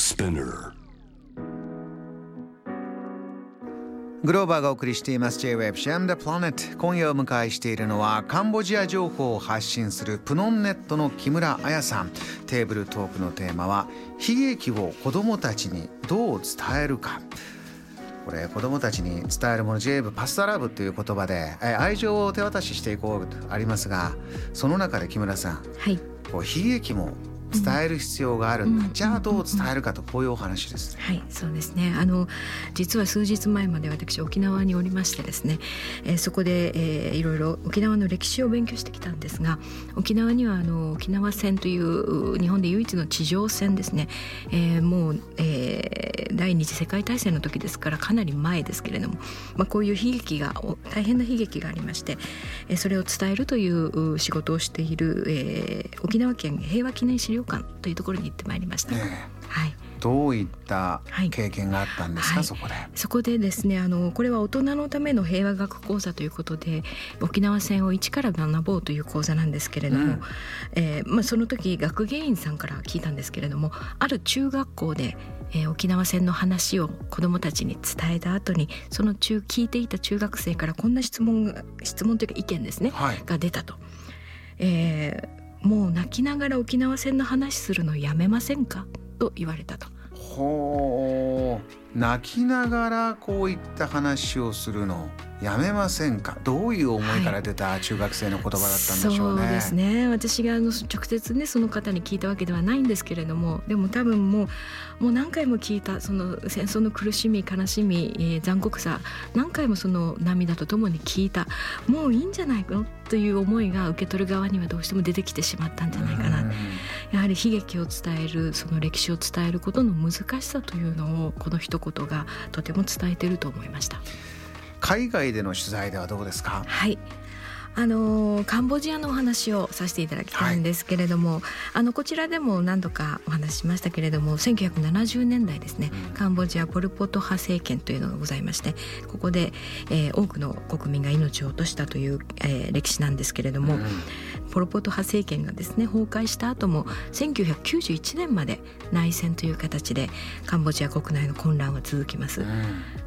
Spinner. グローバーがお送りしています。J-Web Sham the Planet 今夜お迎えしているのはカンボジア情報を発信するプノンネットの木村彩さん。テーブルトークのテーマは悲劇を子どもたちにどう伝えるか。これ子どもたちに伝えるもの J-Web パスタラブという言葉でえ愛情を手渡ししていこうとありますがその中で木村さんはい、こう悲劇も伝える必要があるうんじゃあどう伝えるかとこういうお話ですね。はい、そうですね。あの実は数日前まで私沖縄におりましてですね、えーそこで、えーいろいろ沖縄の歴史を勉強してきたんですが、沖縄にはあの沖縄戦という日本で唯一の地上戦ですね。えーもう、えー第二次世界大戦の時ですからかなり前ですけれども、まあこういう悲劇がお大変な悲劇がありまして、えーそれを伝えるというう仕事をしている、えー沖縄県平和記念資料館というところに行ってまいりました。ねはい。どういったはい経験があったんですか、はいそこで？そこでですねあのこれは大人のための平和学講座ということで沖縄戦を一から学ぼうという講座なんですけれども、うんえーまあ、その時学芸員さんから聞いたんですけれどもある中学校で、えー沖縄戦の話を子どもたちに伝えた後にその中聞いていた中学生からこんな質問が質問というか意見ですね、はい。が出たと。えーもう泣きながら沖縄戦の話するのやめませんか？と言われたと。ほう。泣きながらこういった話をするのやめませんか？どういう思いから出た中学生の言葉だったんでしょうね。そうですね。私があの直接ねその方に聞いたわけではないんですけれどもでも多分もうもう何回も聞いたその戦争の苦しみ悲しみ、えー残酷さ何回もその涙とともに聞いたもういいんじゃないの？という思いが受け取る側にはどうしても出てきてしまったんじゃないかな、うんやはり悲劇を伝えるその歴史を伝えることの難しさというのをこの一言がとても伝えていると思いました。海外での取材ではどうですか？はい。あのーカンボジアのお話をさせていただきたいんですけれども、あのこちらでも何度かお話ししましたけれども1970年代ですね、うんカンボジアポル・ポト派政権というのがございましてここで、えー多くの国民が命を落としたという、えー歴史なんですけれども、うんポル・ポト派政権がですね崩壊した後も1991年まで内戦という形でカンボジア国内の混乱は続きます。うん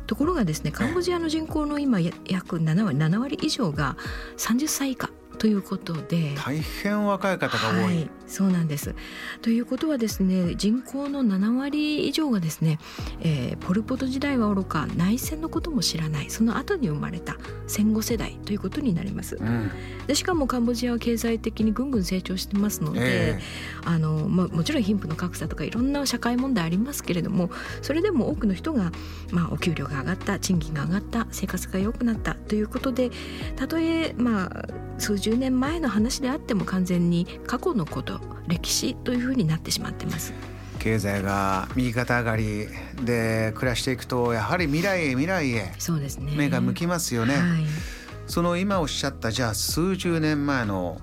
ところがですねカンボジアの人口の今や約7割 ,7 割以上が30歳以下ということで。大変若い方が多。はいい、そうなんです。ということはですね人口の7割以上がですね、えーポル・ポト時代はおろか内戦のことも知らないその後に生まれた戦後世代ということになります。うんでしかもカンボジアは経済的にぐんぐん成長してますので、えあのまあ、もちろん貧富の格差とかいろんな社会問題ありますけれどもそれでも多くの人が、まあ、お給料が上がった賃金が上がった生活が良くなったということでたとえ、まあ、数十年前の話であっても完全に過去のこと歴史というふうになってしまってます。え経済が右肩上がりで暮らしていくとやはり未来へ未来へそうですね目が向きますよね。はいその今おっしゃったじゃあ数十年前の、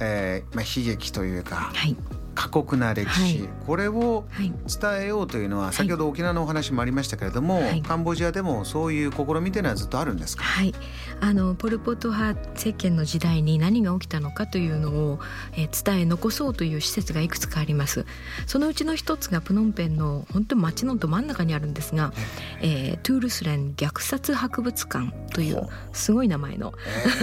えーまあ、悲劇というかはい過酷な歴史、はい。これをはい。伝えようというのは先ほど沖縄のお話もありましたけれども、はい。カンボジアでもそういう試みというのはずっとあるんですか、はい、あのポル・ポト派政権の時代に何が起きたのかというのを、えー伝え残そうという施設がいくつかあります。そのうちの一つがプノンペンの本当に街のど真ん中にあるんですが、えートゥールスレン虐殺博物館というすごい名前の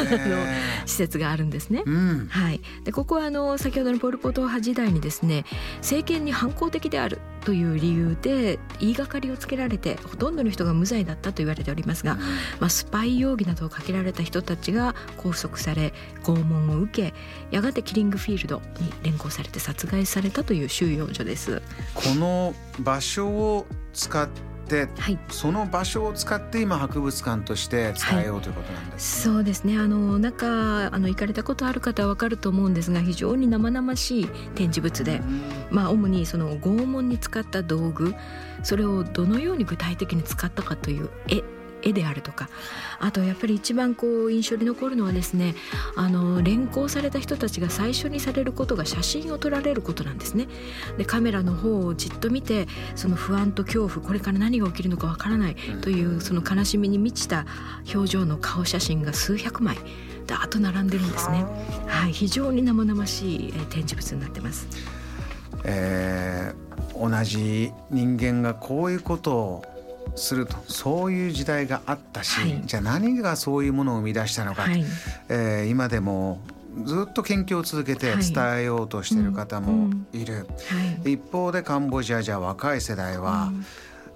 え 施設があるんですね。ー。うん。はい、でここはあの先ほどのポル・ポト派時代にですね政権に反抗的であるという理由で言いがかりをつけられてほとんどの人が無罪だったと言われておりますが、まあ、スパイ容疑などをかけられた人たちが拘束され拷問を受けやがてキリングフィールドに連行されて殺害されたという収容所です。この場所を使ってはい。その場所を使って今博物館として伝えようということなんです、そうですね。あの中あの行かれたことある方は分かると思うんですが非常に生々しい展示物で、まあ、主にその拷問に使った道具それをどのように具体的に使ったかという絵絵であるとかあとやっぱり一番こう印象に残るのはですねあの連行された人たちが最初にされることが写真を撮られることなんですね。でカメラの方をじっと見てその不安と恐怖これから何が起きるのかわからないというその悲しみに満ちた表情の顔写真が数百枚ダーッと並んでるんですね。はい、非常に生々しいえ展示物になってます。えー同じ人間がこういうことをすると。そういう時代があったし、はい、じゃあ何がそういうものを生み出したのか、はい、えー、今でもずっと研究を続けて伝えようとしている方もいる、はい。うん、一方でカンボジアじゃ若い世代は、うん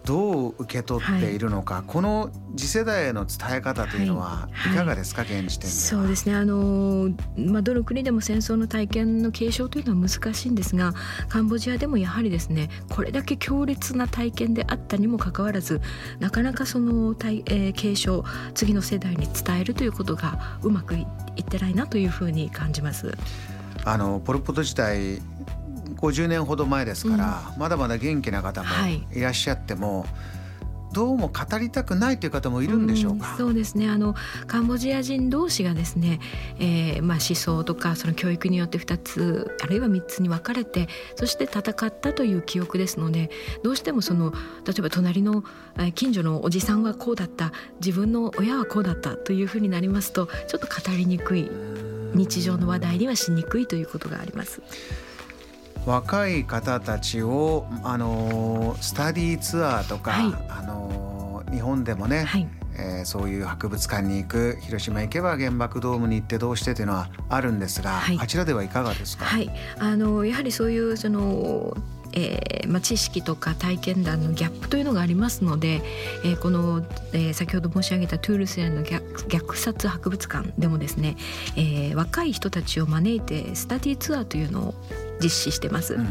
どう受け取っているのか、はい、この次世代への伝え方というのはい。かがですか、はい、現時点でそうですね。あの、まあ、どの国でも戦争の体験の継承というのは難しいんですがカンボジアでもやはりですねこれだけ強烈な体験であったにもかかわらずなかなかその体、えー、継承次の世代に伝えるということがうまくいってないなというふうに感じます。あのポル・ポト時代50年ほど前ですから、うん、まだまだ元気な方もい。らっしゃっても、はいどうも語りたくないという方もいるんでしょうか、うん、そうですね。あのカンボジア人同士がですね、えーまあ、思想とかその教育によって2つあるいは3つに分かれてそして戦ったという記憶ですのでどうしてもその例えば隣の近所のおじさんはこうだった自分の親はこうだったというふうになりますとちょっと語りにくい。日常の話題にはしにくいということがあります。若い方たちをあのスタディーツアーとか、はい、あの日本でもね、はい、えー、そういう博物館に行く広島行けば原爆ドームに行ってどうしてというのはあるんですが、はい、あちらではいかがですか、はい、あのやはりそういうそのえーまあ、知識とか体験談のギャップというのがありますので、えー、この、えー、先ほど申し上げたトゥールスへの虐虐殺博物館でもですね、えー、若い人たちを招いてスタディツアーというのを実施してます。うんうん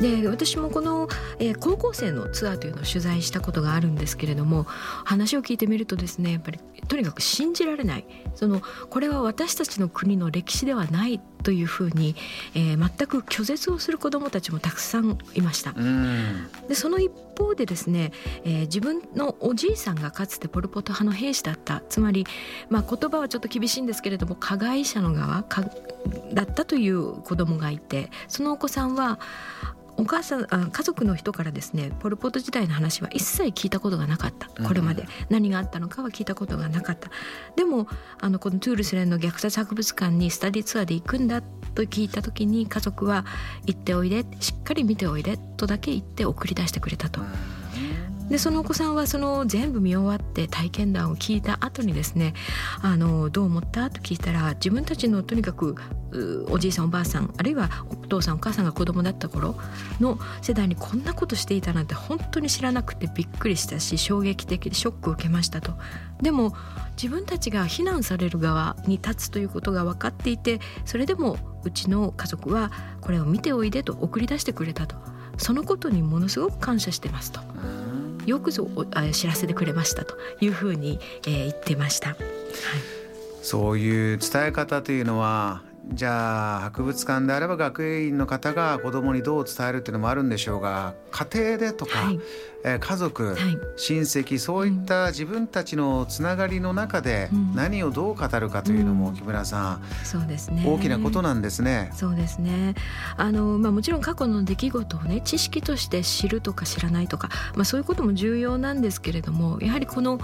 で私もこの、えー、高校生のツアーというのを取材したことがあるんですけれども話を聞いてみるとですねやっぱりとにかく信じられないそのこれは私たちの国の歴史ではないというふうに、えー、全く拒絶をする子どもたちもたくさんいました。でその一方でですね、えー、自分のおじいさんがかつてポル・ポト派の兵士だったつまり、まあ、言葉はちょっと厳しいんですけれども加害者の側だったという子どもがいてそのお子さんはお母さんあ家族の人からですねポル・ポト時代の話は一切聞いたことがなかった。これまで、何があったのかは聞いたことがなかった。でもあのこのトゥールスレンの虐殺博物館にスタディツアーで行くんだと聞いた時に家族は行っておいでしっかり見ておいでとだけ言って送り出してくれたと。でそのお子さんはその全部見終わって体験談を聞いた後にですねあのどう思った？と聞いたら自分たちのとにかくおじいさんおばあさんあるいはお父さんお母さんが子供だった頃の世代にこんなことしていたなんて本当に知らなくてびっくりしたし衝撃的でショックを受けましたと。でも自分たちが非難される側に立つということが分かっていてそれでもうちの家族はこれを見ておいでと送り出してくれたとそのことにものすごく感謝してますと。よくぞ知らせてくれましたというふうに、えー、言ってました。はい、そういう伝え方というのはじゃあ博物館であれば学芸員の方が子どもにどう伝えるっていうのもあるんでしょうが家庭でとか、はい、えー、家族、はい、親戚そういった自分たちのつながりの中で何をどう語るかというのも、うん、木村さん、そうですね、大きなことなんですね。そうですね。あの、まあ、もちろん過去の出来事をね知識として知るとか知らないとか、まあ、そういうことも重要なんですけれどもやはりこの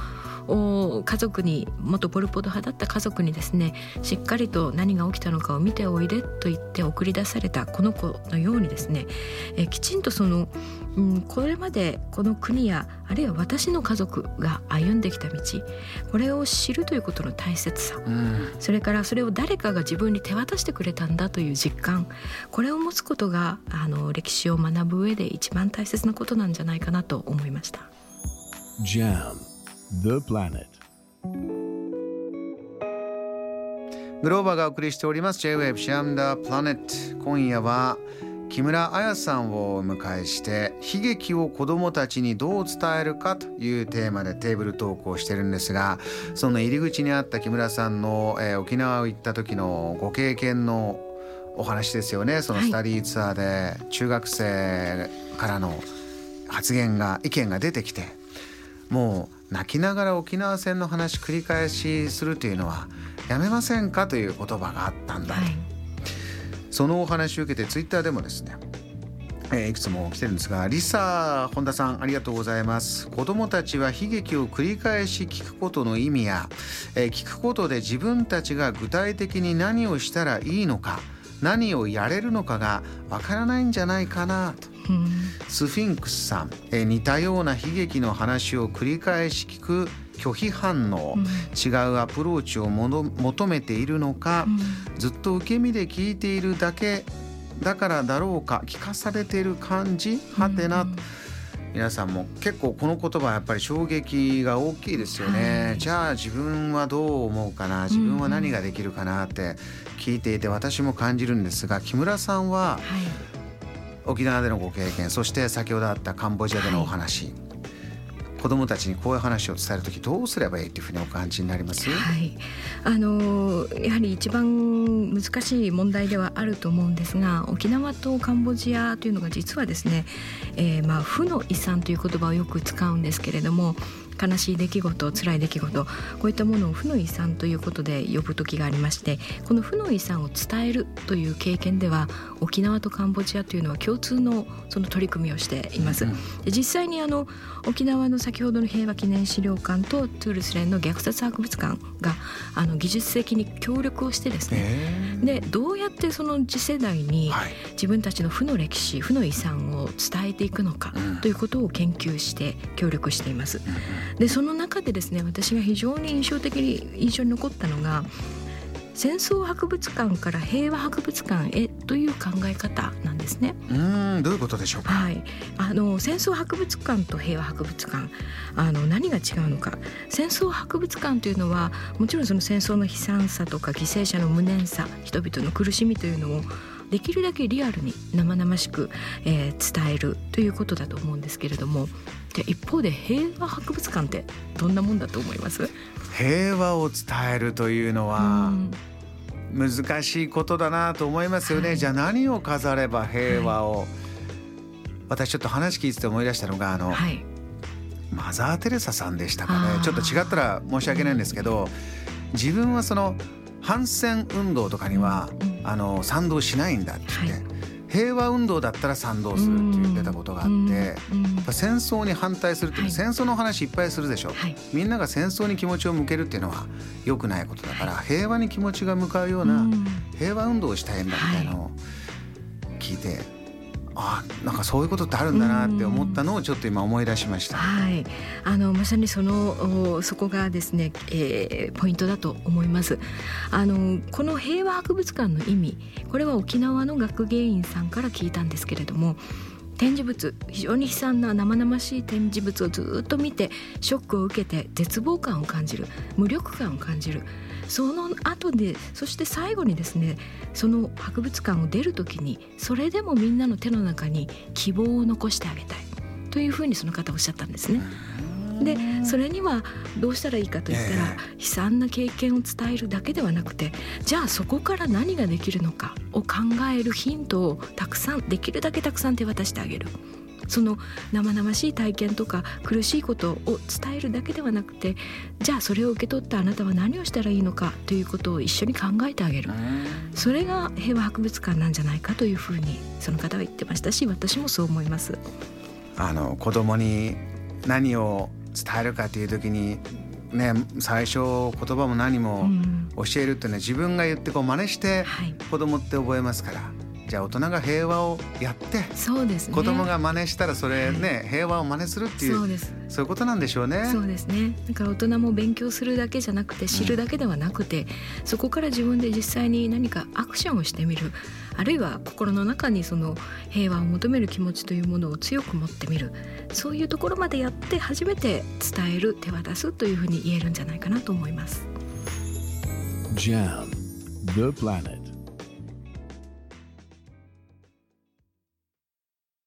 家族に元ポル・ポト派だった家族にですねしっかりと何が起きたのかを見ておいでと言って送り出されたこの子のようにですねえきちんとその、うん、これまでこの国やあるいは私の家族が歩んできた道これを知るということの大切さ、うん、それからそれを誰かが自分に手渡してくれたんだという実感これを持つことがあの歴史を学ぶ上で一番大切なことなんじゃないかなと思いました。JAM The Planet グローバーがお送りしております。J-Wave シャムダープラネット今夜は木村彩さんをお迎えして悲劇を子どもたちにどう伝えるかというテーマでテーブルトークをしてるんですがその入り口にあった木村さんの、えー、沖縄を行った時のご経験のお話ですよね。そのスタディーツアーで中学生からの発言が意見が出てきてもう泣きながら沖縄戦の話繰り返しするというのはやめませんかという言葉があったんだ、はい、そのお話を受けてツイッターでもですねえー、いくつも来てるんですがリサ本田さんありがとうございます。子どもたちは悲劇を繰り返し聞くことの意味や、えー、聞くことで自分たちが具体的に何をしたらいいのか何をやれるのかがわからないんじゃないかなと。うんスフィンクスさん、えー似たような悲劇の話を繰り返し聞く拒否反応、うん。違うアプローチを求めているのか、ずっと受け身で聞いているだけだからだろうか聞かされている感じ？はてな、うん。皆さんも結構この言葉はやっぱり衝撃が大きいですよね、はい。じゃあ自分はどう思うかな？自分は何ができるかなって聞いていて私も感じるんですが木村さんははい沖縄でのご経験そして先ほどあったカンボジアでのお話、子供たちにこういう話を伝える時どうすればいいっていうふうにお感じになります、はい、あのやはり一番難しい問題ではあると思うんですが沖縄とカンボジアというのが実はですね、えーまあ、負の遺産という言葉をよく使うんですけれども悲しい出来事辛い出来事こういったものを負の遺産ということで呼ぶ時がありましてこの負の遺産を伝えるという経験では沖縄とカンボジアというのは共通のその取り組みをしています。うんで実際にあの沖縄の先ほどの平和記念資料館とトゥールス連の虐殺博物館があの技術的に協力をしてですねえーでどうやってその次世代にはい。自分たちの負の歴史負の遺産を伝えていくのかうん。ということを研究して協力しています。でその中でですね私が非常に印象的に印象に残ったのが戦争博物館から平和博物館へという考え方なんですね。うーんどういうことでしょうか、はい、あの戦争博物館と平和博物館。あの何が違うのか。戦争博物館というのはもちろんその戦争の悲惨さとか犠牲者の無念さ人々の苦しみというのをできるだけリアルに生々しく、えー伝えるということだと思うんですけれども。で一方で平和博物館ってどんなもんだと思います？平和を伝えるというのはうん難しいことだなと思いますよね、はい。じゃあ何を飾れば平和を、私ちょっと話聞いてて思い出したのがあの、はい。マザー・テレサさんでしたかね。ちょっと違ったら申し訳ないんですけど自分はその反戦運動とかには、うんあの賛同しないんだって言って、は平和運動だったら賛同するって言ってたことがあって、戦争に反対するっていうのははい。戦争の話いっぱいするでしょ、はい。みんなが戦争に気持ちを向けるっていうのは良くないことだから平和に気持ちが向かうよううなん。平和運動をしたいんだみたいなのを聞いて、あなんかそういうことってあるんだなって思ったのをちょっと今思い出しました。はい、あのまさにそのおそこがですね、えーポイントだと思います。あのこの平和博物館の意味、これは沖縄の学芸員さんから聞いたんですけれども。展示物非常に悲惨な生々しい展示物をずっと見てショックを受けて絶望感を感じる無力感を感じるその後でそして最後にですねその博物館を出る時にそれでもみんなの手の中に希望を残してあげたいというふうにその方おっしゃったんですね。でそれにはどうしたらいいかといったら、え悲惨な経験を伝えるだけではなくてじゃあそこから何ができるのかを考えるヒントをたくさんできるだけたくさん手渡してあげる。その生々しい体験とか苦しいことを伝えるだけではなくてじゃあそれを受け取ったあなたは何をしたらいいのかということを一緒に考えてあげる。それが平和博物館なんじゃないかというふうにその方は言ってましたし私もそう思います。あの子供に何を伝えるかという時にね最初言葉も何もうん。教えるっていうのは自分が言ってこう真似してはい、子供って覚えますからじゃあ大人が平和をやってそうですね子供が真似したらそれね平和を真似するっていうそうですそういうことなんでしょうね。そうですねだから大人も勉強するだけじゃなくて知るだけではなくて、そこから自分で実際に何かアクションをしてみるあるいは心の中にその平和を求める気持ちというものを強く持ってみるそういうところまでやって初めて伝える手渡すというふうに言えるんじゃないかなと思います。Jam, the planet.